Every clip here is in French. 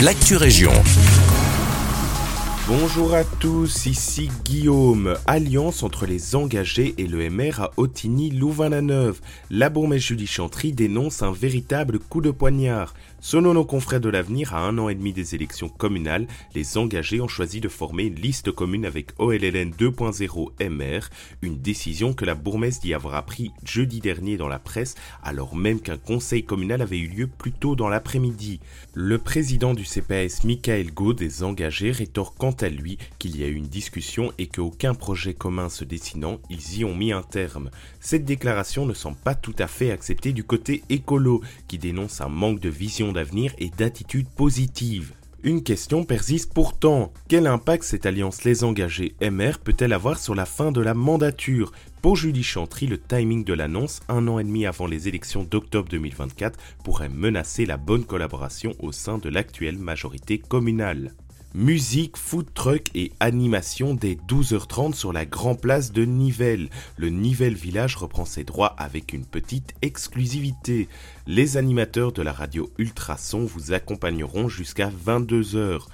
l'actu région. Bonjour à tous, ici Guillaume. Alliance entre les engagés et le MR à Otigny-Louvain-la-Neuve. La bourgmestre Julie Chantry dénonce un véritable coup de poignard. Selon nos confrères de l'avenir, à un an et demi des élections communales, les engagés ont choisi de former une liste commune avec OLLN 2.0 MR, une décision que la bourgmestre dit avoir appris jeudi dernier dans la presse, alors même qu'un conseil communal avait eu lieu plus tôt dans l'après-midi. Le président du CPS, Michael Gaud, des engagés, rétorque à lui qu'il y a eu une discussion et qu'aucun projet commun se dessinant, ils y ont mis un terme. Cette déclaration ne semble pas tout à fait acceptée du côté écolo, qui dénonce un manque de vision d'avenir et d'attitude positive. Une question persiste pourtant. Quel impact cette alliance Les Engagés MR peut-elle avoir sur la fin de la mandature? Pour Julie Chantry, le timing de l'annonce, un an et demi avant les élections d'octobre 2024, pourrait menacer la bonne collaboration au sein de l'actuelle majorité communale. Musique, food truck et animation dès 12h30 sur la Grand Place de Nivelles. Le Nivelles Village reprend ses droits avec une petite exclusivité. Les animateurs de la radio Ultrason vous accompagneront jusqu'à 22h.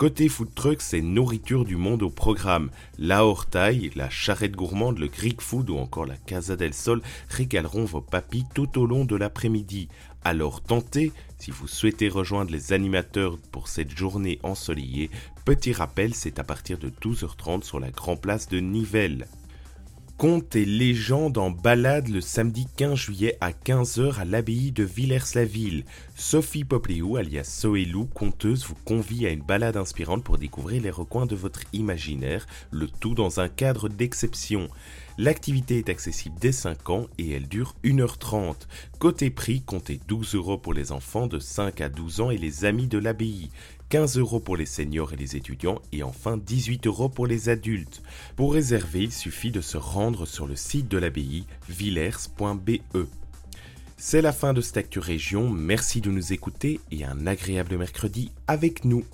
Côté food truck, c'est nourriture du monde au programme. La Hortaille, la charrette gourmande, le Greek Food ou encore la Casa del Sol régaleront vos papilles tout au long de l'après-midi. Alors tentez, si vous souhaitez rejoindre les animateurs pour cette journée ensoleillée, petit rappel, c'est à partir de 12h30 sur la Grand Place de Nivelles. Contes et légendes en balade le samedi 15 juillet à 15h à l'abbaye de Villers-la-Ville. Sophie Popléou, alias Soelou, conteuse, vous convie à une balade inspirante pour découvrir les recoins de votre imaginaire, le tout dans un cadre d'exception. L'activité est accessible dès 5 ans et elle dure 1h30. Côté prix, comptez 12 euros pour les enfants de 5 à 12 ans et les amis de l'abbaye. 15 euros pour les seniors et les étudiants et enfin 18 euros pour les adultes. Pour réserver, il suffit de se rendre sur le site de l'abbaye villers.be. C'est la fin de cette Région, merci de nous écouter et un agréable mercredi avec nous.